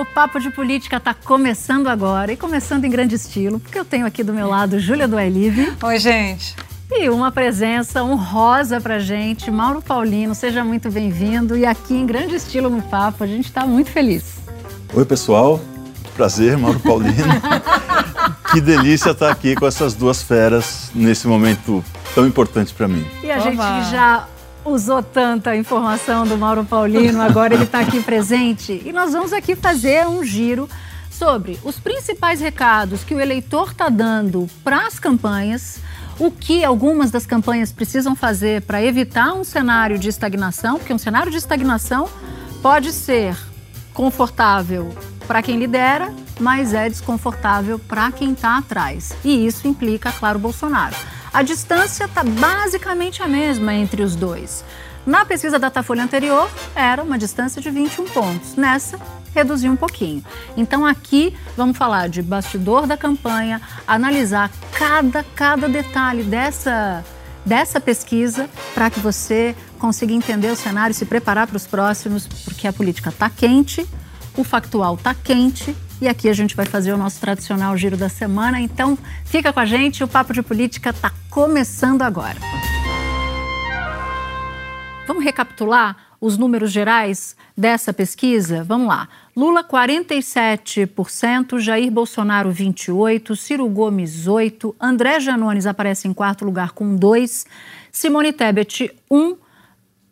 O Papo de Política está começando agora e começando em grande estilo, porque eu tenho aqui do meu lado Júlia Duailive. Oi, gente. E uma presença honrosa pra gente, Mauro Paulino, seja muito bem-vindo. E aqui em grande estilo no Papo, a gente está muito feliz. Oi, pessoal. Prazer, Mauro Paulino. que delícia estar aqui com essas duas feras nesse momento tão importante para mim. E a Oba. gente já usou tanta informação do Mauro Paulino, agora ele está aqui presente. E nós vamos aqui fazer um giro sobre os principais recados que o eleitor está dando para as campanhas, o que algumas das campanhas precisam fazer para evitar um cenário de estagnação, porque um cenário de estagnação pode ser confortável para quem lidera, mas é desconfortável para quem está atrás. E isso implica, claro, Bolsonaro. A distância está basicamente a mesma entre os dois. Na pesquisa da Datafolha anterior, era uma distância de 21 pontos. Nessa, reduziu um pouquinho. Então, aqui vamos falar de bastidor da campanha, analisar cada, cada detalhe dessa, dessa pesquisa para que você consiga entender o cenário e se preparar para os próximos, porque a política está quente, o factual está quente e aqui a gente vai fazer o nosso tradicional giro da semana. Então, fica com a gente, o Papo de Política está começando agora. Vamos recapitular os números gerais dessa pesquisa? Vamos lá. Lula 47%, Jair Bolsonaro 28%, Ciro Gomes 8%, André Janones aparece em quarto lugar com 2%, Simone Tebet 1%,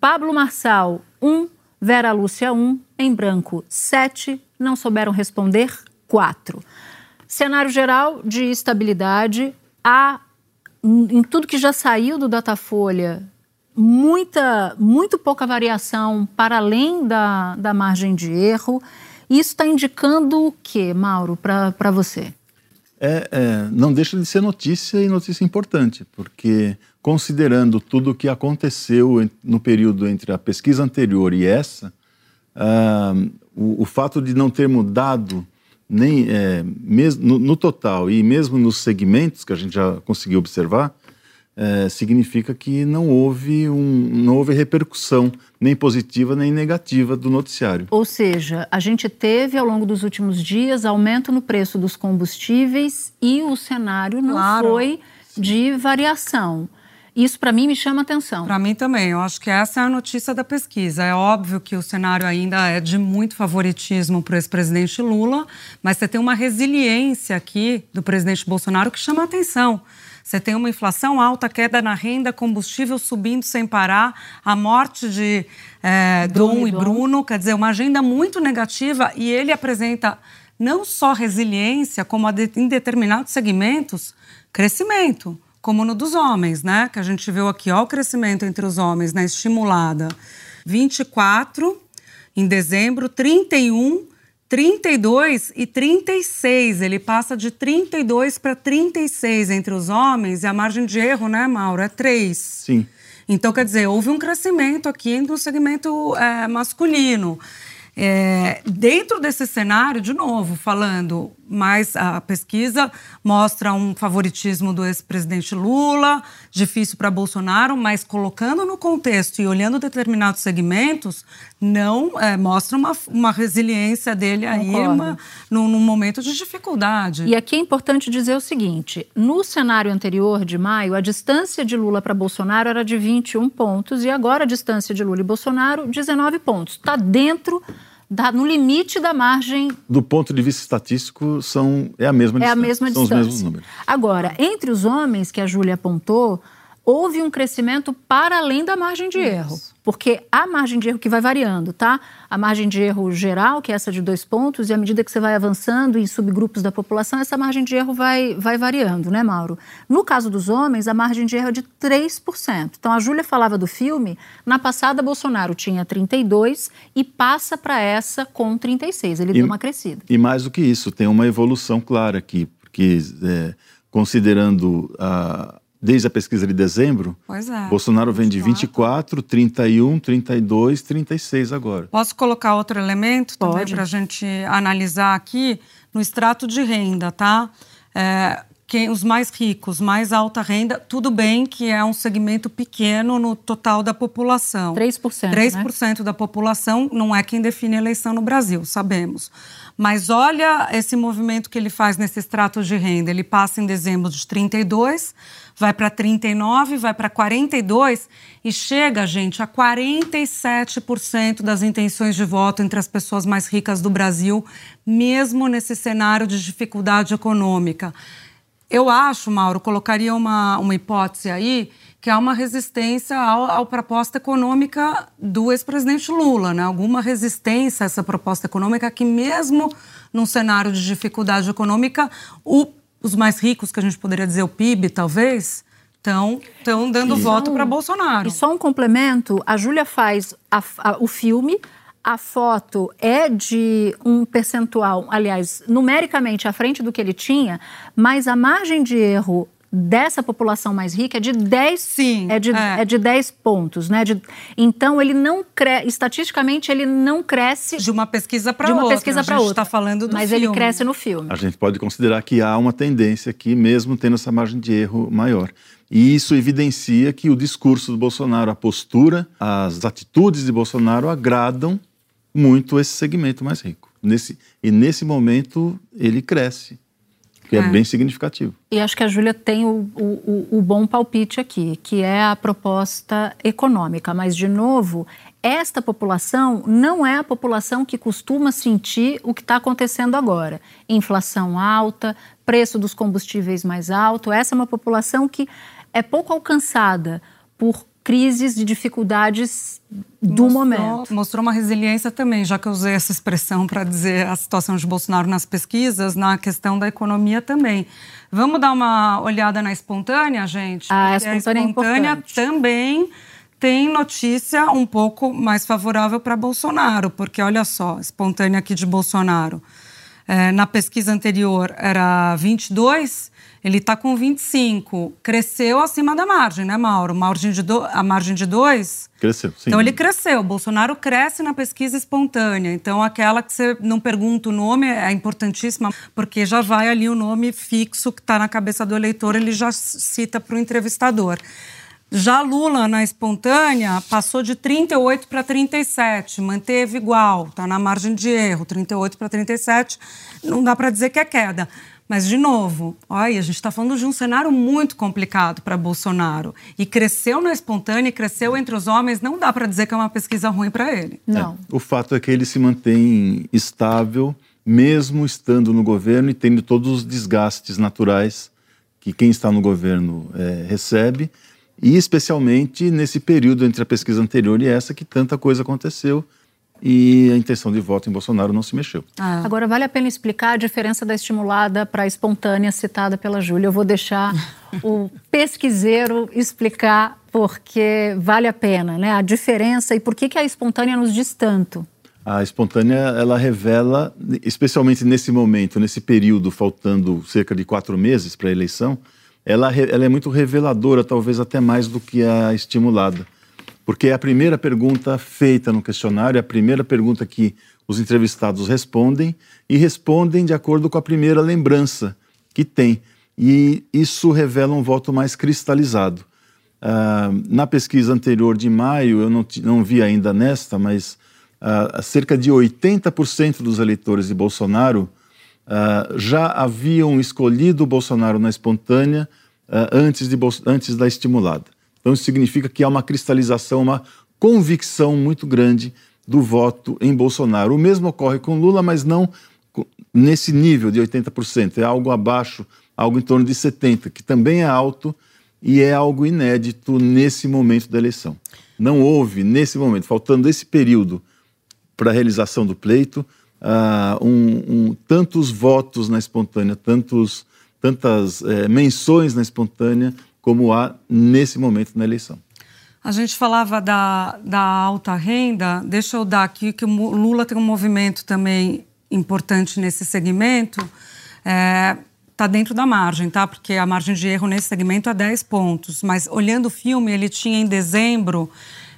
Pablo Marçal 1%, Vera Lúcia 1, em branco 7, não souberam responder 4. Cenário geral de estabilidade, há em tudo que já saiu do Datafolha, muita, muito pouca variação para além da, da margem de erro. Isso está indicando o que, Mauro, para você? É, é, não deixa de ser notícia e notícia importante, porque considerando tudo o que aconteceu no período entre a pesquisa anterior e essa, uh, o, o, fato de não ter mudado nem é, mesmo no, no, total e mesmo nos segmentos que a gente já conseguiu observar, é, significa que não houve, um, não houve repercussão nem positiva nem negativa do noticiário. Ou seja, a gente teve ao longo dos últimos dias aumento no preço dos combustíveis e o cenário não claro. foi de variação. Isso, para mim, me chama atenção. Para mim também. Eu acho que essa é a notícia da pesquisa. É óbvio que o cenário ainda é de muito favoritismo para o ex-presidente Lula, mas você tem uma resiliência aqui do presidente Bolsonaro que chama atenção. Você tem uma inflação alta, queda na renda, combustível subindo sem parar, a morte de é, Dom e Bruno, quer dizer, uma agenda muito negativa e ele apresenta não só resiliência, como em determinados segmentos, crescimento como no dos homens, né? Que a gente viu aqui, ó, o crescimento entre os homens na né? estimulada. 24 em dezembro, 31, 32 e 36. Ele passa de 32 para 36 entre os homens e a margem de erro, né, Mauro, é 3. Sim. Então, quer dizer, houve um crescimento aqui no segmento é, masculino. É, dentro desse cenário, de novo, falando, mas a pesquisa mostra um favoritismo do ex-presidente Lula, difícil para Bolsonaro, mas colocando no contexto e olhando determinados segmentos, não é, mostra uma, uma resiliência dele aí uma, num, num momento de dificuldade. E aqui é importante dizer o seguinte: no cenário anterior de maio, a distância de Lula para Bolsonaro era de 21 pontos e agora a distância de Lula e Bolsonaro, 19 pontos. Está dentro da, no limite da margem. Do ponto de vista estatístico, são, é a mesma é distância. É a mesma são distância. os mesmos números. Agora, entre os homens que a Júlia apontou, houve um crescimento para além da margem de erro. Porque a margem de erro que vai variando, tá? A margem de erro geral, que é essa de dois pontos, e à medida que você vai avançando em subgrupos da população, essa margem de erro vai, vai variando, né, Mauro? No caso dos homens, a margem de erro é de 3%. Então, a Júlia falava do filme, na passada, Bolsonaro tinha 32% e passa para essa com 36%. Ele e, deu uma crescida. E mais do que isso, tem uma evolução clara aqui porque é, considerando a, desde a pesquisa de dezembro, é, Bolsonaro vem de 24, 31, 32, 36 agora. Posso colocar outro elemento também para a gente analisar aqui no extrato de renda, tá? É, quem, os mais ricos, mais alta renda, tudo bem que é um segmento pequeno no total da população. 3%. 3% né? da população não é quem define a eleição no Brasil, sabemos. Mas olha esse movimento que ele faz nesse extrato de renda. Ele passa em dezembro de 32, vai para 39, vai para 42 e chega, gente, a 47% das intenções de voto entre as pessoas mais ricas do Brasil, mesmo nesse cenário de dificuldade econômica. Eu acho, Mauro, colocaria uma, uma hipótese aí, que há uma resistência à proposta econômica do ex-presidente Lula, né? Alguma resistência a essa proposta econômica que, mesmo num cenário de dificuldade econômica, o, os mais ricos, que a gente poderia dizer o PIB, talvez, estão dando e voto para Bolsonaro. E só um complemento: a Júlia faz a, a, o filme a foto é de um percentual, aliás, numericamente à frente do que ele tinha, mas a margem de erro dessa população mais rica é de 10 Sim, é de, é. é de 10 pontos, né? De, então ele não cresce, estatisticamente ele não cresce de uma pesquisa para outra. De uma pesquisa para outra. está falando do Mas filme. ele cresce no filme. A gente pode considerar que há uma tendência aqui, mesmo tendo essa margem de erro maior. E isso evidencia que o discurso do Bolsonaro, a postura, as atitudes de Bolsonaro agradam muito esse segmento mais rico. Nesse, e nesse momento ele cresce, que é, é bem significativo. E acho que a Júlia tem o, o, o, bom palpite aqui, que é a proposta econômica. Mas, de novo, esta população não é a população que costuma sentir o que está acontecendo agora. Inflação alta, preço dos combustíveis mais alto. Essa é uma população que é pouco alcançada por crises de dificuldades do mostrou, momento. Mostrou uma resiliência também, já que eu usei essa expressão para dizer a situação de Bolsonaro nas pesquisas, na questão da economia também. Vamos dar uma olhada na espontânea, gente? Ah, a espontânea, a espontânea é também tem notícia um pouco mais favorável para Bolsonaro, porque olha só, espontânea aqui de Bolsonaro. É, na pesquisa anterior era 22, ele está com 25. Cresceu acima da margem, né, Mauro? Margem de do... A margem de 2? Cresceu, sim. Então ele cresceu. Bolsonaro cresce na pesquisa espontânea. Então aquela que você não pergunta o nome é importantíssima, porque já vai ali o nome fixo que está na cabeça do eleitor, ele já cita para o entrevistador. Já Lula, na espontânea, passou de 38 para 37, manteve igual, está na margem de erro, 38 para 37, não dá para dizer que é queda. Mas, de novo, olha, a gente está falando de um cenário muito complicado para Bolsonaro. E cresceu na espontânea, cresceu entre os homens, não dá para dizer que é uma pesquisa ruim para ele. Não. É, o fato é que ele se mantém estável, mesmo estando no governo e tendo todos os desgastes naturais que quem está no governo é, recebe e especialmente nesse período entre a pesquisa anterior e essa que tanta coisa aconteceu e a intenção de voto em Bolsonaro não se mexeu. Ah. Agora, vale a pena explicar a diferença da estimulada para a espontânea citada pela Júlia. Eu vou deixar o pesquiseiro explicar porque vale a pena, né? A diferença e por que, que a espontânea nos diz tanto. A espontânea, ela revela, especialmente nesse momento, nesse período, faltando cerca de quatro meses para a eleição, ela, ela é muito reveladora, talvez até mais do que a estimulada. Porque é a primeira pergunta feita no questionário, é a primeira pergunta que os entrevistados respondem e respondem de acordo com a primeira lembrança que tem. E isso revela um voto mais cristalizado. Uh, na pesquisa anterior de maio, eu não, não vi ainda nesta, mas uh, cerca de 80% dos eleitores de Bolsonaro uh, já haviam escolhido Bolsonaro na espontânea antes, de, antes da estimulada. Então, isso significa que há uma cristalização, uma convicção muito grande do voto em Bolsonaro. O mesmo ocorre com Lula, mas não nesse nível de 80%, é algo abaixo, algo em torno de 70%, que também é alto e é algo inédito nesse momento da eleição. Não houve, nesse momento, faltando esse período para a realização do pleito, uh, um, um, tantos votos na espontânea, tantos, tantas é, menções na espontânea como há nesse momento na eleição. A gente falava da, da alta renda, deixa eu dar aqui que o Lula tem um movimento também importante nesse segmento. É, está dentro da margem, tá? Porque a margem de erro nesse segmento é 10 pontos. Mas olhando o filme, ele tinha em dezembro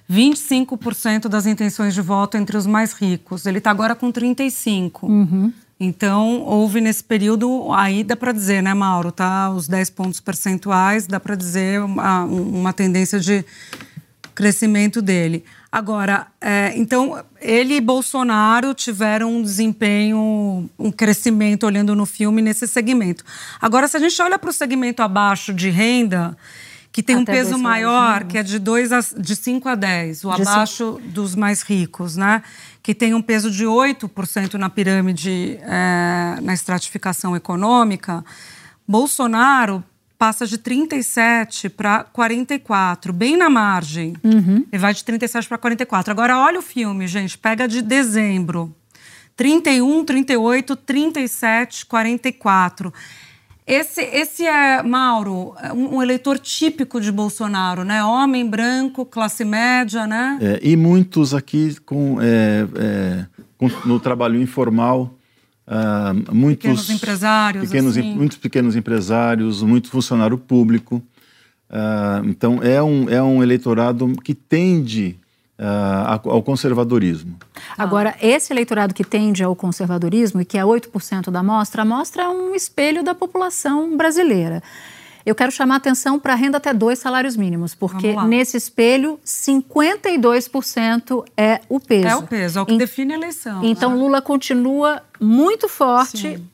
25% das intenções de voto entre os mais ricos. Ele está agora com 35%. Uhum. Então, houve nesse período, aí dá para dizer, né, Mauro, tá? Os 10 pontos percentuais, dá para dizer uma, uma tendência de crescimento dele. Agora, é, então, ele e Bolsonaro tiveram um desempenho, um crescimento olhando no filme nesse segmento. Agora, se a gente olha para o segmento abaixo de renda, que tem Até um peso maior, que é de, dois a, de 5 a 10, o de abaixo cinco. dos mais ricos, né? Que tem um peso de 8% na pirâmide, é, na estratificação econômica. Bolsonaro passa de 37 para 44, bem na margem. Uhum. Ele vai de 37 para 44. Agora, olha o filme, gente, pega de dezembro. 31, 38, 37, 44. Esse, esse é, Mauro, um, eleitor típico de Bolsonaro, né? Homem branco, classe média, né? É, e muitos aqui com, é, é, com, no trabalho informal, Uh, muitos pequenos empresários, pequenos, assim. muitos pequenos empresários, muito funcionário público. Uh, então é um, é um eleitorado que tende uh, ao conservadorismo. Agora, esse eleitorado que tende ao conservadorismo e que é 8% da amostra, a amostra é um espelho da população brasileira. Eu quero chamar a atenção para a renda até dois salários mínimos, porque nesse espelho, 52% é o peso. É o peso, é o que define a eleição. Então, né? Lula continua muito forte. Sim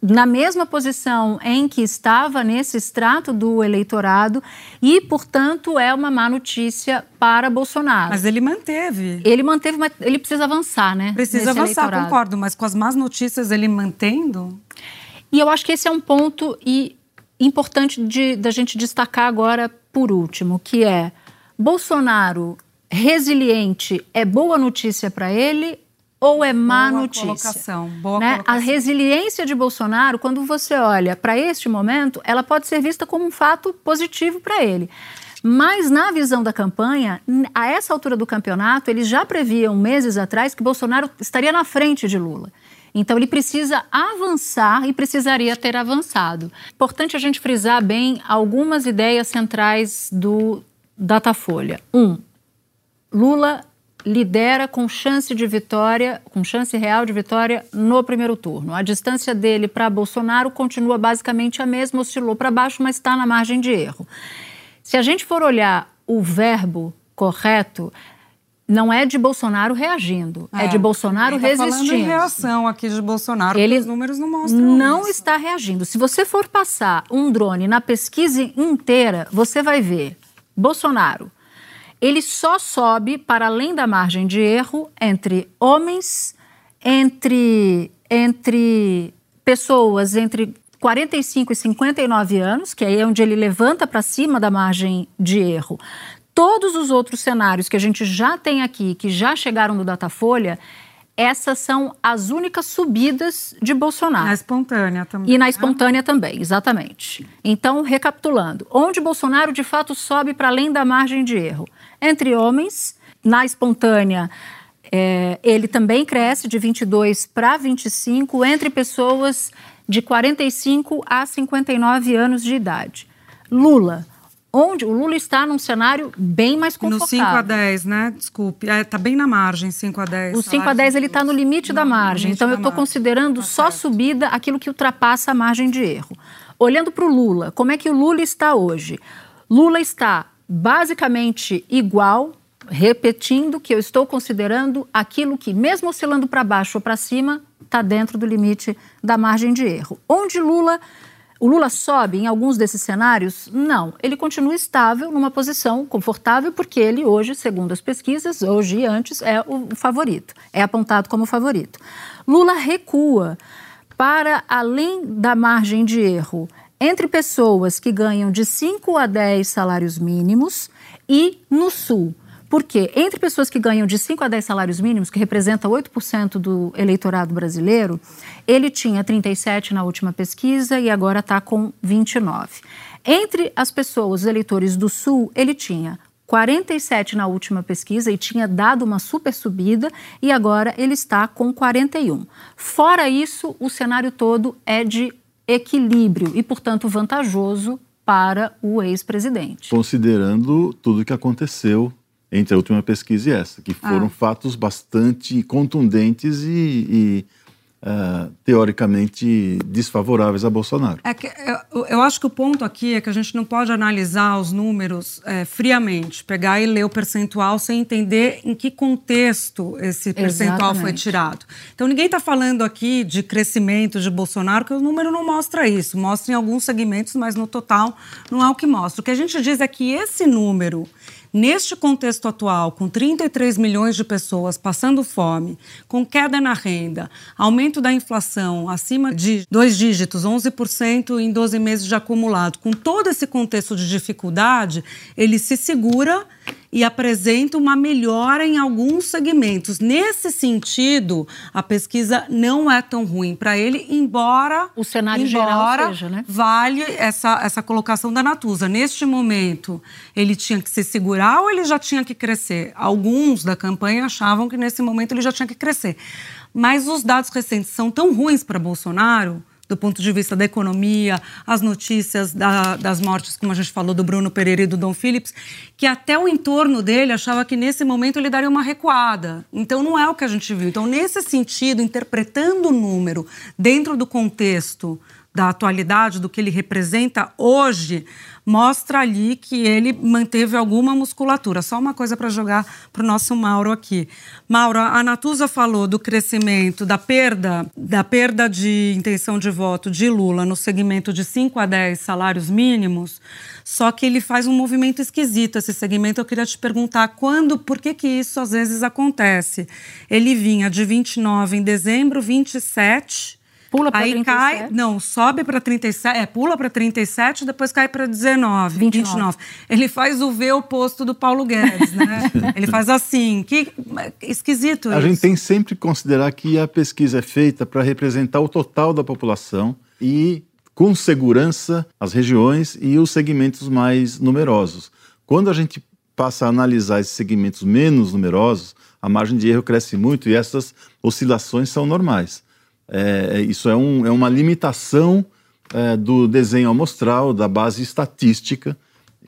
na mesma posição em que estava nesse extrato do eleitorado e, portanto, é uma má notícia para Bolsonaro. Mas ele manteve. Ele manteve, mas ele precisa avançar, né? Precisa avançar, eleitorado. concordo, mas com as más notícias ele mantendo. E eu acho que esse é um ponto e importante de, da gente destacar agora por último, que é Bolsonaro resiliente é boa notícia para ele ou é má boa notícia? Colocação, boa né? colocação. A resiliência de Bolsonaro, quando você olha para este momento, ela pode ser vista como um fato positivo para ele. Mas na visão da campanha, a essa altura do campeonato, eles já previam meses atrás que Bolsonaro estaria na frente de Lula. Então, ele precisa avançar e precisaria ter avançado. Importante a gente frisar bem algumas ideias centrais do Datafolha. Um, Lula lidera com chance de vitória, com chance real de vitória no primeiro turno. A distância dele para Bolsonaro continua basicamente a mesma, oscilou para baixo, mas está na margem de erro. Se a gente for olhar o verbo correto, não é de Bolsonaro reagindo, é, é de Bolsonaro tá resistindo. Falando em reação aqui de Bolsonaro, ele os números não mostram Não isso. está reagindo. Se você for passar um drone na pesquisa inteira, você vai ver Bolsonaro. Ele só sobe para além da margem de erro entre homens, entre entre pessoas entre 45 e 59 anos, que aí é onde ele levanta para cima da margem de erro todos os outros cenários que a gente já tem aqui, que já chegaram no Datafolha, essas são as únicas subidas de Bolsonaro. Na espontânea também. E na né? espontânea também, exatamente. Então, recapitulando, onde Bolsonaro de fato sobe para além da margem de erro? Entre homens, na espontânea, é, ele também cresce de 22 para 25, entre pessoas de 45 a 59 anos de idade. Lula onde o Lula está num cenário bem mais confortável. No 5 a 10, né? Desculpe. Está é, tá bem na margem, 5 a 10. O 5 a 10 ele está no limite da margem. Limite então, eu estou considerando tá só certo. subida aquilo que ultrapassa a margem de erro. Olhando para o Lula, como é que o Lula está hoje? Lula está basicamente igual, repetindo que eu estou considerando aquilo que, mesmo oscilando para baixo ou para cima, está dentro do limite da margem de erro. Onde Lula o Lula sobe em alguns desses cenários? Não. Ele continua estável, numa posição confortável, porque ele hoje, segundo as pesquisas, hoje e antes, é o favorito, é apontado como favorito. Lula recua para além da margem de erro entre pessoas que ganham de 5 a 10 salários mínimos e no Sul. Porque entre pessoas que ganham de 5 a 10 salários mínimos, que representa 8% do eleitorado brasileiro, ele tinha 37 na última pesquisa e agora está com 29. Entre as pessoas, os eleitores do Sul, ele tinha 47 na última pesquisa e tinha dado uma super subida e agora ele está com 41. Fora isso, o cenário todo é de equilíbrio e, portanto, vantajoso para o ex-presidente. Considerando tudo o que aconteceu entre a última pesquisa e essa, que foram ah. fatos bastante contundentes e, e uh, teoricamente desfavoráveis a Bolsonaro. É que, eu, eu, acho que o ponto aqui é que a gente não pode analisar os números é, friamente, pegar e ler o percentual sem entender em que contexto esse percentual Exatamente. foi tirado. Então ninguém está falando aqui de crescimento de Bolsonaro, que o número não mostra isso. Mostra em alguns segmentos, mas no total não é o que mostra. O que a gente diz é que esse número Neste contexto atual, com 33 milhões de pessoas passando fome, com queda na renda, aumento da inflação acima de dois dígitos, 11% em 12 meses de acumulado, com todo esse contexto de dificuldade, ele se segura e apresenta uma melhora em alguns segmentos. Nesse sentido, a pesquisa não é tão ruim para ele, embora o cenário embora geral seja, né? Vale essa, essa colocação da Natuza. Neste momento, ele tinha que se segurar ou ele já tinha que crescer? Alguns da campanha achavam que nesse momento ele já tinha que crescer. Mas os dados recentes são tão ruins para Bolsonaro do ponto de vista da economia, as notícias da, das mortes, como a gente falou, do Bruno Pereira e do Dom Phillips, que até o entorno dele achava que nesse momento ele daria uma recuada. Então não é o que a gente viu. Então, nesse sentido, interpretando o número dentro do contexto da atualidade, do que ele representa hoje, mostra ali que ele manteve alguma musculatura. Só uma coisa para jogar para o nosso Mauro aqui. Mauro, a Natuza falou do crescimento, da perda, da perda de intenção de voto de Lula no segmento de 5 a 10 salários mínimos, só que ele faz um movimento esquisito esse segmento. Eu queria te perguntar quando, por que que isso às vezes acontece? Ele vinha de 29 em dezembro, 27 Pula para 37? cai, não, sobe para 37, é, pula para 37, depois cai para 19, 29. 29. Ele faz o V oposto do Paulo Guedes, né? Ele faz assim, que esquisito A isso. gente tem sempre que considerar que a pesquisa é feita para representar o total da população e com segurança as regiões e os segmentos mais numerosos. Quando a gente passa a analisar esses segmentos menos numerosos, a margem de erro cresce muito e essas oscilações são normais. É, é, isso é, um, é uma limitação é, do desenho amostral, da base estatística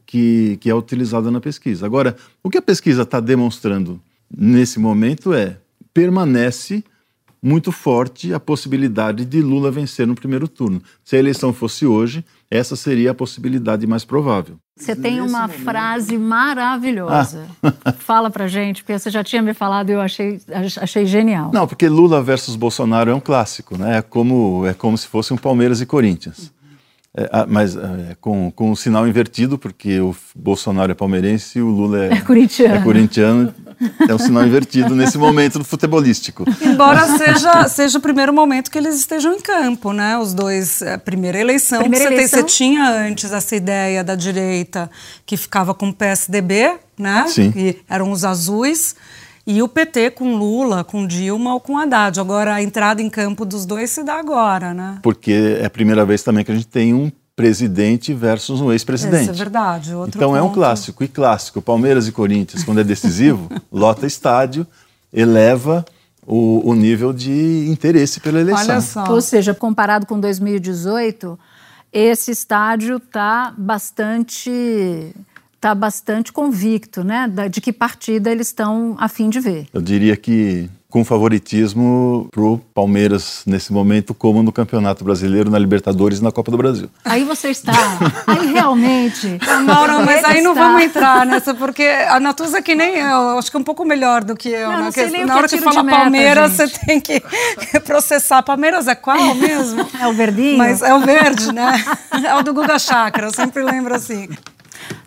que, que é utilizada na pesquisa. Agora, o que a pesquisa está demonstrando nesse momento é permanece muito forte a possibilidade de Lula vencer no primeiro turno. Se a eleição fosse hoje, essa seria a possibilidade mais provável. Você tem uma momento... frase maravilhosa. Ah. Fala pra gente, porque você já tinha me falado e eu achei, achei genial. Não, porque Lula versus Bolsonaro é um clássico, né? É como, é como se fosse um Palmeiras e Corinthians. É, mas é, com, com o sinal invertido, porque o Bolsonaro é palmeirense e o Lula é, é corintiano. É corintiano. É um sinal invertido nesse momento do futebolístico. Embora seja, seja o primeiro momento que eles estejam em campo, né? Os dois, a primeira eleição. Primeira você, eleição. Tem, você tinha antes essa ideia da direita que ficava com o PSDB, né? Sim. Que eram os azuis. E o PT com Lula, com Dilma ou com Haddad. Agora, a entrada em campo dos dois se dá agora, né? Porque é a primeira vez também que a gente tem um presidente versus um ex-presidente. Isso é verdade. Outro então ponto. é um clássico. E clássico, Palmeiras e Corinthians, quando é decisivo, lota estádio, eleva o, o, nível de interesse pela eleição. Olha só. Ou seja, comparado com 2018, esse estádio está bastante está bastante convicto, né, de que partida eles estão a fim de ver. Eu diria que com favoritismo para o Palmeiras nesse momento, como no Campeonato Brasileiro, na Libertadores e na Copa do Brasil. Aí você está. Aí realmente. Mauro, mas aí não vamos entrar nessa, porque a Natuza é que nem eu, acho que é um pouco melhor do que eu. Não, né? não sei que, na hora que, que fala meta, Palmeiras, gente. você tem que processar. Palmeiras é qual mesmo? É o verdinho? Mas é o verde, né? É o do Guga Chakra, eu sempre lembro assim.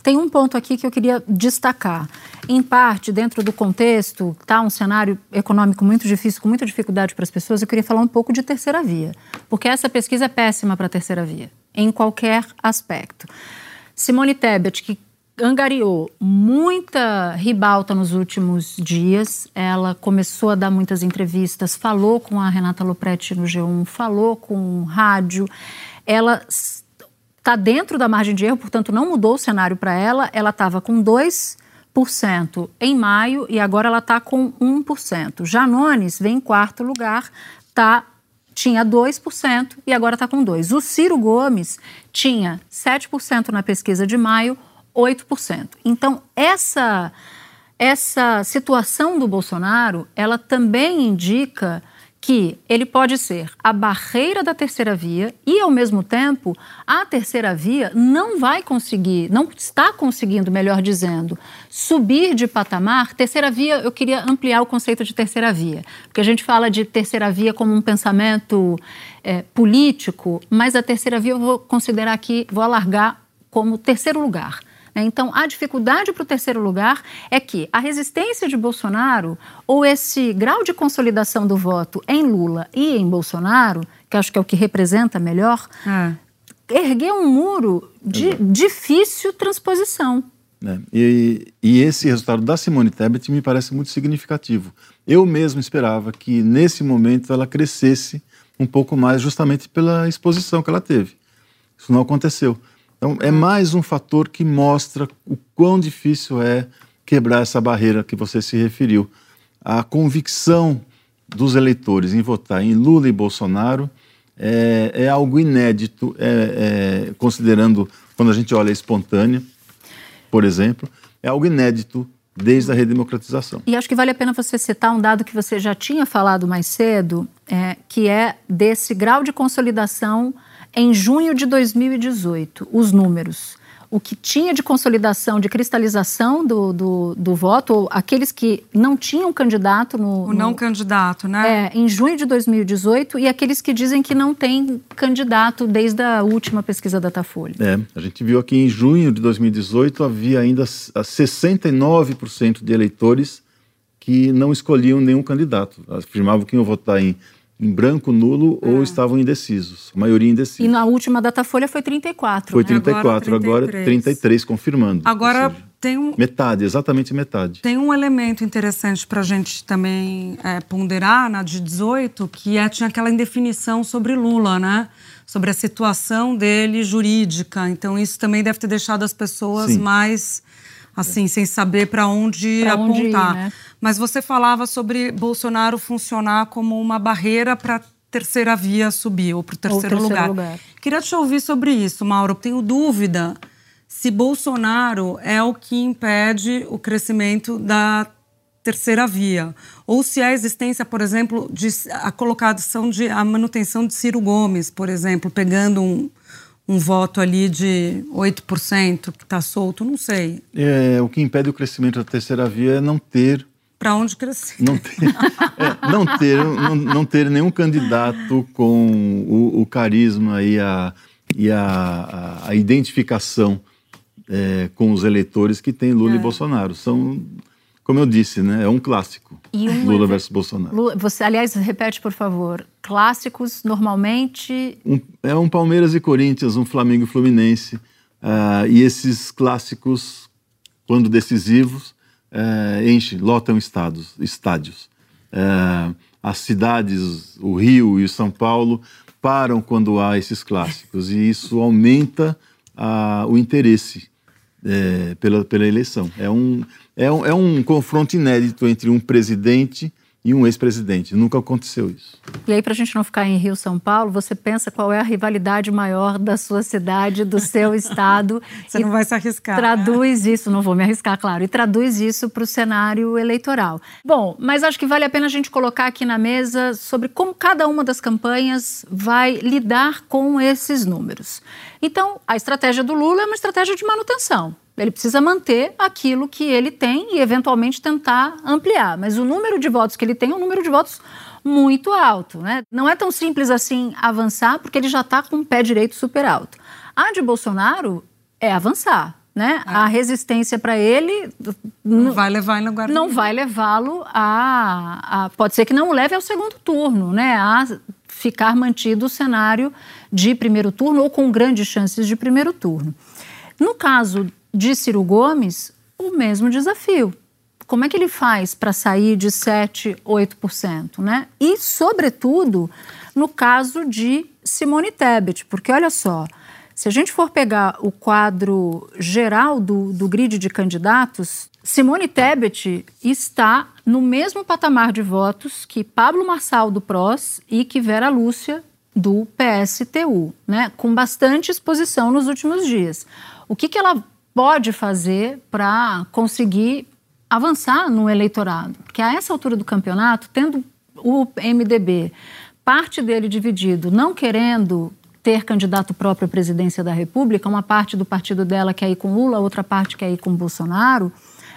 Tem um ponto aqui que eu queria destacar em parte, dentro do contexto, está um cenário econômico muito difícil, com muita dificuldade para as pessoas, eu queria falar um pouco de terceira via, porque essa pesquisa é péssima para a terceira via, em qualquer aspecto. Simone Tebet, que angariou muita ribalta nos últimos dias. Ela começou a dar muitas entrevistas, falou com a Renata Lopretti no G1, falou com o rádio. Ela está dentro da margem de erro, portanto, não mudou o cenário para ela. Ela estava com dois em maio e agora ela está com 1%. Janones vem em quarto lugar, está tinha 2% e agora está com 2%. O Ciro Gomes tinha 7% na pesquisa de maio, 8%. Então, essa, essa situação do Bolsonaro, ela também indica que ele pode ser a barreira da terceira via e, ao mesmo tempo, a terceira via não vai conseguir, não está conseguindo, melhor dizendo, subir de patamar. Terceira via, eu queria ampliar o conceito de terceira via, porque a gente fala de terceira via como um pensamento é, político, mas a terceira via eu vou considerar aqui, vou alargar como terceiro lugar. Né? Então, a dificuldade para o terceiro lugar é que a resistência de Bolsonaro, ou esse grau de consolidação do voto em Lula e em Bolsonaro, que acho que é o que representa melhor, é. ergueu um muro de Exato. difícil transposição. É, e, e, esse resultado da Simone Tebet me parece muito significativo. Eu mesmo esperava que, nesse momento, ela crescesse um pouco mais, justamente pela exposição que ela teve. Isso não aconteceu. Então, é mais um fator que mostra o quão difícil é quebrar essa barreira que você se referiu. A convicção dos eleitores em votar em Lula e Bolsonaro é, é algo inédito, é, é, considerando quando a gente olha a espontânea, por exemplo, é algo inédito desde a redemocratização. E acho que vale a pena você citar um dado que você já tinha falado mais cedo, é, que é desse grau de consolidação em junho de 2018, os números. O que tinha de consolidação, de cristalização do, do, do voto, ou aqueles que não tinham candidato no. O não no, candidato, né? É, em junho de 2018, e aqueles que dizem que não tem candidato desde a última pesquisa da Datafolha. É, a gente viu aqui em junho de 2018 havia ainda 69% de eleitores que não escolhiam nenhum candidato. Afirmavam que iam votar em em branco, nulo é. ou estavam indecisos. A maioria indecisa. E na última Datafolha foi 34. Foi 34, né? agora, 33. agora 33, confirmando. Agora seja, tem um. Metade, exatamente metade. Tem um elemento interessante para a gente também é, ponderar na de 18, que é, tinha aquela indefinição sobre Lula, né? Sobre a situação dele jurídica. Então, isso também deve ter deixado as pessoas Sim. mais assim, sem saber para onde pra apontar. Onde ir, né? Mas você falava sobre Bolsonaro funcionar como uma barreira para terceira via subir ou para o terceiro, lugar. lugar. Queria te ouvir sobre isso, Mauro. Tenho dúvida se Bolsonaro é o que impede o crescimento da terceira via, ou se a existência, por exemplo, de a colocação de a manutenção de Ciro Gomes, por exemplo, pegando um, um voto ali de 8% que está solto, não sei. É, o que impede o crescimento da terceira via é não ter para onde crescer. Não ter, é, não, ter, não, não, ter nenhum candidato com o, o carisma e a, e a, a, a identificação é, com os eleitores que tem Lula é. e Bolsonaro. São, como eu disse, né, é um clássico. Um Lula versus Bolsonaro. Lula, você, aliás, repete, por favor. Clássicos, normalmente... Um, é um Palmeiras e Corinthians, um Flamengo e Fluminense. Uh, e esses clássicos, quando decisivos, é, enche, lotam estados, estádios. É, as cidades, o Rio e o São Paulo, param quando há esses clássicos e isso aumenta a, o interesse é, pela, pela eleição. É um, é, um, é um confronto inédito entre um presidente e um ex-presidente. Nunca aconteceu isso. E aí, para a gente não ficar em Rio, São Paulo, você pensa qual é a rivalidade maior da sua cidade, do seu estado. você não vai se arriscar. Traduz isso, não vou me arriscar, claro, e traduz isso para o cenário eleitoral. Bom, mas acho que vale a pena a gente colocar aqui na mesa sobre como cada uma das campanhas vai lidar com esses números. Então, a estratégia do Lula é uma estratégia de manutenção. Ele precisa manter aquilo que ele tem e, eventualmente, tentar ampliar. Mas o número de votos que ele tem é um número de votos muito alto. Né? Não é tão simples assim avançar, porque ele já está com o pé direito super alto. A de Bolsonaro é avançar. Né? É. A resistência para ele não vai levar em lugar não vai levá-lo a, a, pode ser que não o leve ao segundo turno, né? A ficar mantido o cenário de primeiro turno ou com grandes chances de primeiro turno. No caso de Ciro Gomes, o mesmo desafio. Como é que ele faz para sair de 7, 8%? Né? E, sobretudo, no caso de Simone Tebet, porque olha só, se a gente for pegar o quadro geral do, do grid de candidatos, Simone Tebet está no mesmo patamar de votos que Pablo Marçal do PROS e que Vera Lúcia do PSTU, né? com bastante exposição nos últimos dias. O que, que ela pode fazer para conseguir avançar no eleitorado? Porque a essa altura do campeonato, tendo o MDB, parte dele dividido, não querendo ter candidato próprio à presidência da República, uma parte do partido dela quer ir com Lula, outra parte quer ir com Bolsonaro,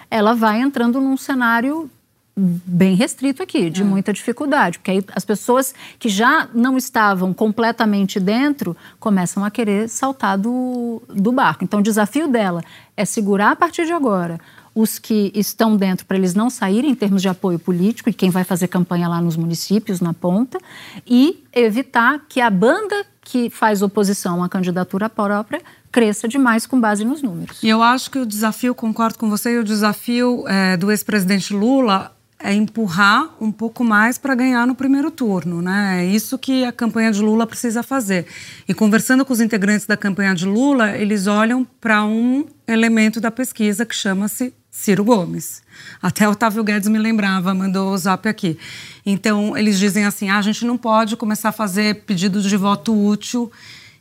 ela vai entrando num cenário bem restrito aqui, de é. muita dificuldade, porque aí as pessoas que já não estavam completamente dentro começam a querer saltar do, do barco. Então, o desafio dela é segurar a partir de agora os que estão dentro para eles não saírem em termos de apoio político e quem vai fazer campanha lá nos municípios, na ponta, e evitar que a banda que faz oposição à candidatura própria cresça demais com base nos números. E eu acho que o desafio, concordo com você, o desafio é, do ex-presidente Lula é empurrar um pouco mais para ganhar no primeiro turno, né? É isso que a campanha de Lula precisa fazer. E conversando com os integrantes da campanha de Lula, eles olham para um elemento da pesquisa que chama-se Ciro Gomes. Até Otávio Guedes me lembrava, mandou o zap aqui. Então, eles dizem assim: ah, a gente não pode começar a fazer pedidos de voto útil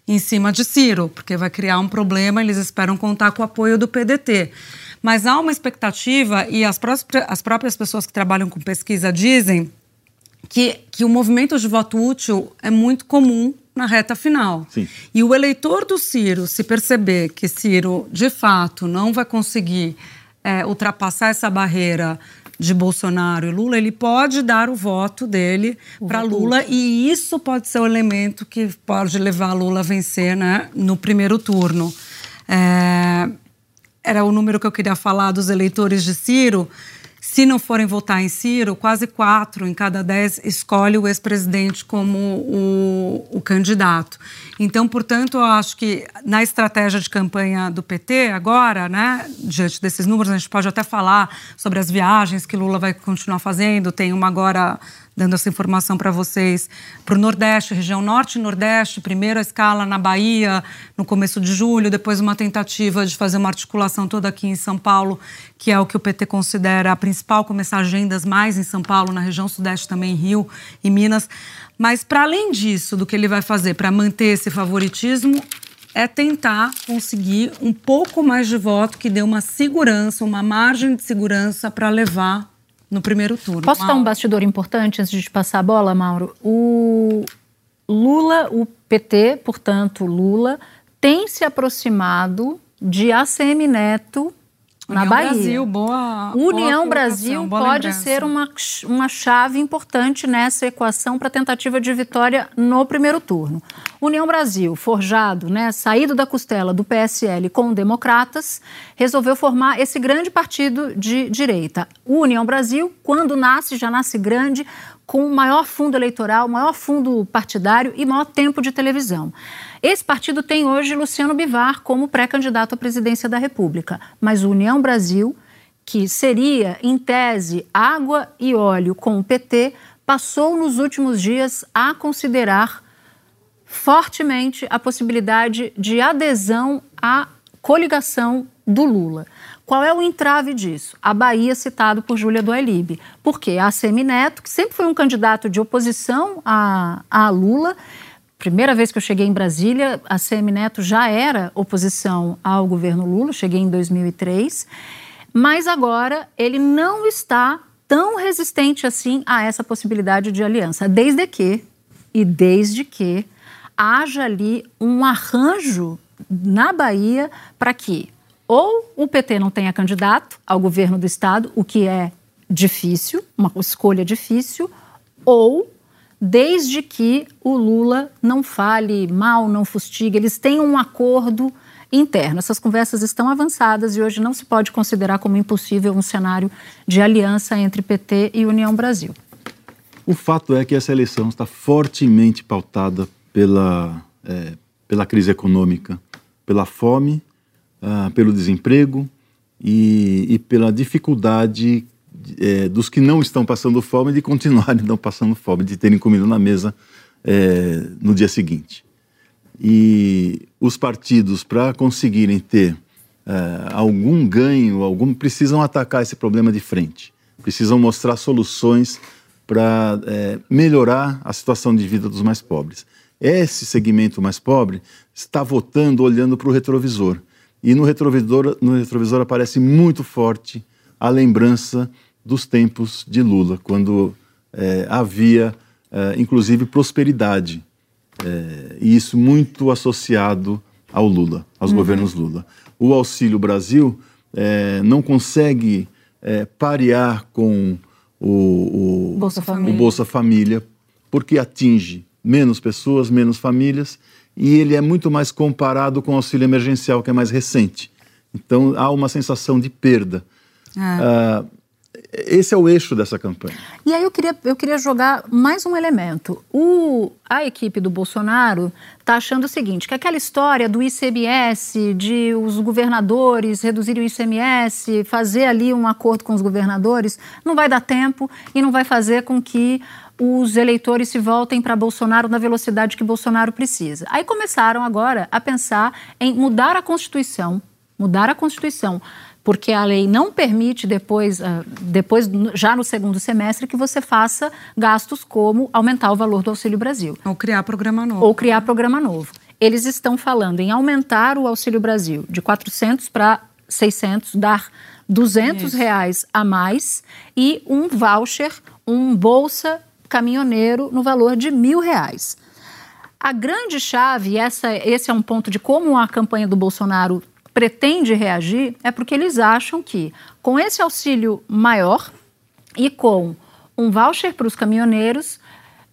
em cima de Ciro, porque vai criar um problema, eles esperam contar com o apoio do PDT. Mas há uma expectativa, e as, as próprias pessoas que trabalham com pesquisa dizem que, que o movimento de voto útil é muito comum na reta final. Sim. E o eleitor do Ciro, se perceber que Ciro, de fato, não vai conseguir é, ultrapassar essa barreira de Bolsonaro e Lula, ele pode dar o voto dele para Lula e isso pode ser o elemento que pode levar Lula a vencer né, no primeiro turno. É, era o número que eu queria falar dos eleitores de Ciro. Se não forem votar em Ciro, quase quatro em cada dez escolhe o ex-presidente como o, o, candidato. Então, portanto, eu acho que na estratégia de campanha do PT agora, né, diante desses números, a gente pode até falar sobre as viagens que Lula vai continuar fazendo. Tem uma agora dando essa informação para vocês, para o Nordeste, região Norte e Nordeste, primeiro a escala na Bahia, no começo de julho, depois uma tentativa de fazer uma articulação toda aqui em São Paulo, que é o que o PT considera a principal, começar agendas mais em São Paulo, na região Sudeste também, Rio e Minas. Mas, para além disso, do que ele vai fazer para manter esse favoritismo, é tentar conseguir um pouco mais de voto que dê uma segurança, uma margem de segurança para levar no primeiro turno. Posso Mauro. dar um bastidor importante antes de passar a bola, Mauro? O Lula, o PT, portanto, Lula, tem se aproximado de ACM Neto na União Bahia. Brasil, boa. União boa Brasil boa pode lembrança. ser uma, uma chave importante nessa equação para tentativa de vitória no primeiro turno. União Brasil, forjado, né, saído da costela do PSL com democratas, resolveu formar esse grande partido de direita. O União Brasil, quando nasce, já nasce grande, com maior fundo eleitoral, maior fundo partidário e maior tempo de televisão. Esse partido tem hoje Luciano Bivar como pré-candidato à presidência da República, mas o União Brasil, que seria, em tese, água e óleo com o PT, passou nos últimos dias a considerar fortemente a possibilidade de adesão à coligação do Lula. Qual é o entrave disso? A Bahia, citado por Júlia do Ailib. Porque a Semineto, que sempre foi um candidato de oposição a, a Lula, primeira vez que eu cheguei em Brasília, a CM Neto já era oposição ao governo Lula, cheguei em 2003, mas agora ele não está tão resistente assim a essa possibilidade de aliança, desde que, e desde que, haja ali um arranjo na Bahia para que ou o PT não tenha candidato ao governo do Estado, o que é difícil, uma escolha difícil, ou desde que o Lula não fale mal, não fustigue, eles têm um acordo interno. Essas conversas estão avançadas e hoje não se pode considerar como impossível um cenário de aliança entre PT e União Brasil. O fato é que essa eleição está fortemente pautada pela, é, pela crise econômica, pela fome, uh, pelo desemprego e, e pela dificuldade é, dos que não estão passando fome de continuarem não passando fome, de terem comida na mesa é, no dia seguinte. E os partidos, para conseguirem ter é, algum ganho, algum precisam atacar esse problema de frente, precisam mostrar soluções para melhorar a situação de vida dos mais pobres. Esse segmento mais pobre está votando olhando para o retrovisor. E no retrovisor, no retrovisor aparece muito forte a lembrança dos tempos de Lula, quando é, havia, é, inclusive, prosperidade. É, e isso muito associado ao Lula, aos uhum. governos Lula. O Auxílio Brasil é, não consegue é, parear com o, o, Bolsa o Bolsa Família, porque atinge menos pessoas, menos famílias, e ele é muito mais comparado com o auxílio emergencial, que é mais recente. Então há uma sensação de perda. É. Uh, esse é o eixo dessa campanha. E aí eu queria, eu queria jogar mais um elemento. O, a equipe do Bolsonaro está achando o seguinte, que aquela história do ICMS, de os governadores reduzirem o ICMS, fazer ali um acordo com os governadores, não vai dar tempo e não vai fazer com que os eleitores se voltem para Bolsonaro na velocidade que Bolsonaro precisa. Aí começaram agora a pensar em mudar a Constituição, mudar a Constituição, porque a lei não permite depois, ah, depois já no segundo semestre, que você faça gastos como aumentar o valor do Auxílio Brasil. Ou criar programa novo. Ou criar programa novo. Eles estão falando em aumentar o Auxílio Brasil de 400 para 600, dar 200 Isso. reais a mais e um voucher, um bolsa caminhoneiro no valor de mil reais. A grande chave, essa, esse é um ponto de como a campanha do Bolsonaro pretende reagir, é porque eles acham que com esse auxílio maior e com um voucher para os caminhoneiros,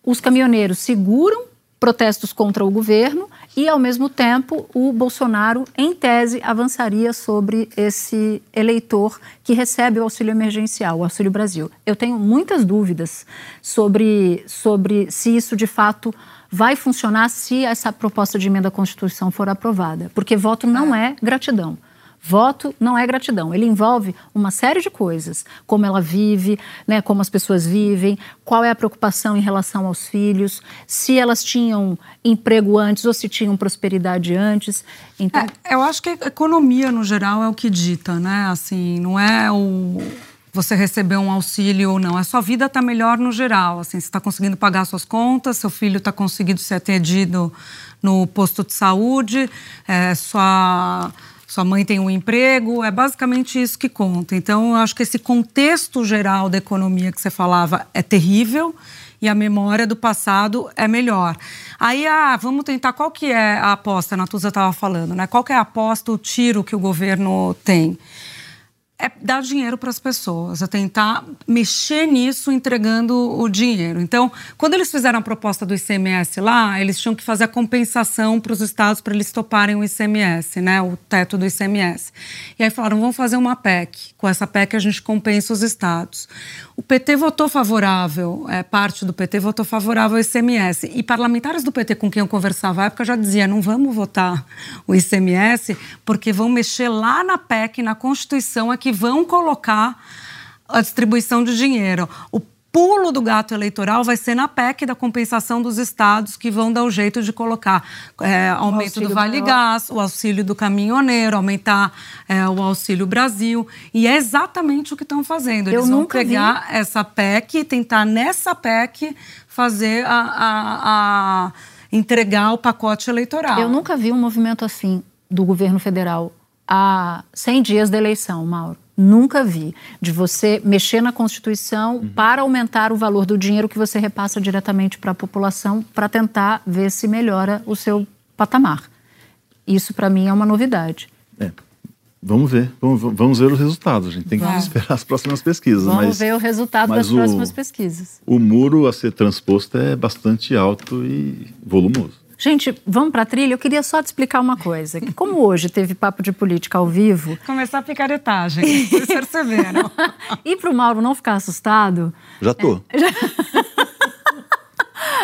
os caminhoneiros seguram protestos contra o governo e, ao mesmo tempo, o Bolsonaro, em tese, avançaria sobre esse eleitor que recebe o auxílio emergencial, o Auxílio Brasil. Eu tenho muitas dúvidas sobre, sobre se isso de fato vai funcionar se essa proposta de emenda à Constituição for aprovada, porque voto não é gratidão. Voto não é gratidão, ele envolve uma série de coisas, como ela vive, né, como as pessoas vivem, qual é a preocupação em relação aos filhos, se elas tinham emprego antes ou se tinham prosperidade antes. Então... É, eu acho que a economia no geral é o que dita, né? Assim, não é o você receber um auxílio ou não. A sua vida está melhor no geral. Assim, você está conseguindo pagar suas contas, seu filho está conseguindo ser atendido no posto de saúde, é, sua sua mãe tem um emprego, é basicamente isso que conta. Então, eu acho que esse contexto geral da economia que você falava é terrível e a memória do passado é melhor. Aí, ah, vamos tentar, qual que é a aposta? A Natuza estava falando, né? Qual que é a aposta, o tiro que o governo tem? É dar dinheiro para as pessoas, é tentar mexer nisso entregando o dinheiro. Então, quando eles fizeram a proposta do ICMS lá, eles tinham que fazer a compensação para os estados para eles toparem o ICMS, né, o teto do ICMS. E aí falaram, vamos fazer uma PEC. Com essa PEC a gente compensa os estados. O PT votou favorável, é, parte do PT votou favorável ao ICMS. E parlamentares do PT com quem eu conversava à época já dizia, não vamos votar o ICMS porque vão mexer lá na PEC, na Constituição, aqui vão colocar a distribuição de dinheiro. O pulo do gato eleitoral vai ser na PEC da compensação dos estados que vão dar o jeito de colocar é, aumento do Vale Gás, o auxílio do caminhoneiro, aumentar é, o auxílio Brasil. E é exatamente o que estão fazendo. Eles Eu vão pegar vi. essa PEC e tentar nessa PEC fazer a, a, a entregar o pacote eleitoral. Eu nunca vi um movimento assim do governo federal há 100 dias da eleição, Mauro. Nunca vi. De você mexer na Constituição uhum. para aumentar o valor do dinheiro que você repassa diretamente para a população para tentar ver se melhora o seu patamar. Isso, para mim, é uma novidade. É. Vamos ver, vamos, vamos, ver os resultados. A gente tem que Vai. esperar as próximas pesquisas. Vamos mas, ver o resultado das o, próximas pesquisas. O muro a ser transposto é bastante alto e volumoso. Gente, vamos para a trilha? Eu queria só te explicar uma coisa. Como hoje teve papo de política ao vivo... Começar a picaretagem, vocês perceberam. e para o Mauro não ficar assustado... Já tô. É, já...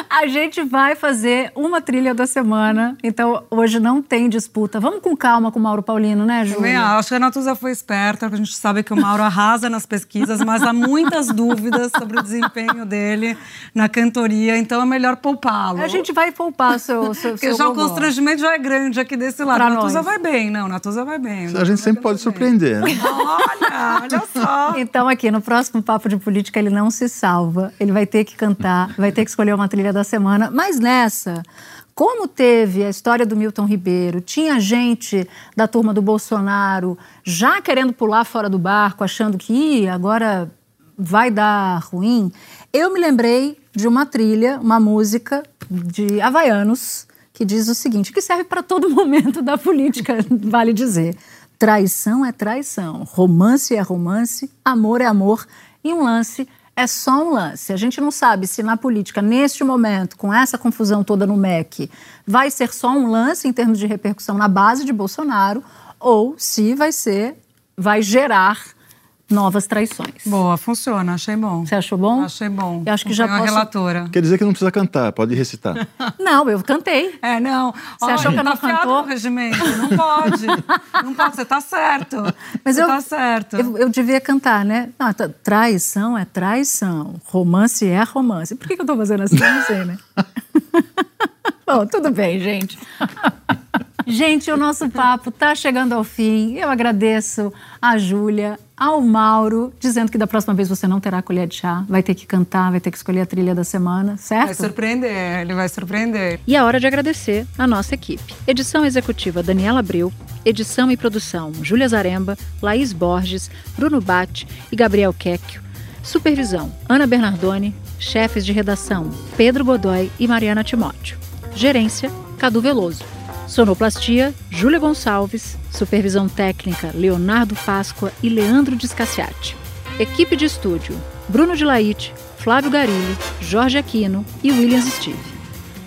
A gente vai fazer uma trilha da semana, então hoje não tem disputa. Vamos com calma com o Mauro Paulino, né, Também Júlia? acho que a Natuza foi esperta, porque a gente sabe que o Mauro arrasa nas pesquisas, mas há muitas dúvidas sobre o desempenho dele na cantoria, então é melhor poupá-lo. A gente vai poupar o seu, seu, Porque seu já o gogó. constrangimento já é grande aqui desse lado. Pra Natuza nós. vai bem, não, Natuza vai bem. A gente sempre pode surpreender. Né? Olha, olha só. Então, aqui no próximo Papo de Política, ele não se salva. Ele vai ter que cantar, vai ter que escolher uma trilha da semana. Mas nessa, como teve a história do Milton Ribeiro, tinha gente da turma do Bolsonaro já querendo pular fora do barco, achando que agora vai dar ruim. Eu me lembrei de uma trilha, uma música de Havaianos, que diz o seguinte, que serve para todo momento da política, vale dizer. Traição é traição, romance é romance, amor é amor e um lance é só um lance. A gente não sabe se na política, neste momento, com essa confusão toda no MEC, vai ser só um lance em termos de repercussão na base de Bolsonaro ou se vai ser, vai gerar novas traições. Boa, funciona, achei bom. Você achou bom? Achei bom. Eu acho que já uma posso- relatora. Quer dizer que não precisa cantar, pode recitar. Não, eu cantei. É, não. Você achou que eu não tá afiado cantou? no regimento. Não pode. Não pode, você tá certo. Mas você eu, tá certo. Eu, eu devia cantar, né? Não, tá- traição é traição, romance é romance. Por que, que eu tô fazendo assim? Eu não sei, né? Bom, tudo bem, gente. Gente, o nosso papo tá chegando ao fim. Eu agradeço a Júlia, ao Mauro, dizendo que da próxima vez você não terá colher de chá, vai ter que cantar, vai ter que escolher a trilha da semana, Vai certo? surpreender, ele vai surpreender. E é hora de agradecer a nossa equipe. Edição executiva Daniela Abreu, edição e produção Júlia Zaremba, Laís Borges, Bruno Bate e Gabriel Quecchio. Supervisão Ana Bernardoni, chefes de redação Pedro Godoy e Mariana Timóteo. Gerência Cadu Veloso. Sonoplastia Júlia Gonçalves, supervisão técnica Leonardo Páscoa e Leandro Discassiati. Equipe de estúdio Bruno de Laite, Flávio Garilho, Jorge Aquino e Williams Steve.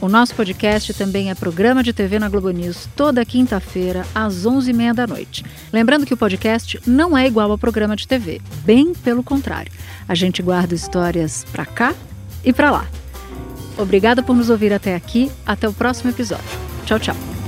O nosso podcast também é programa de TV na Globo News toda quinta-feira às 11h30 da noite. Lembrando que o podcast não é igual ao programa de TV, bem pelo contrário. A gente guarda histórias pra cá e pra lá. Obrigada por nos ouvir até aqui. Até o próximo episódio. Tchau, tchau.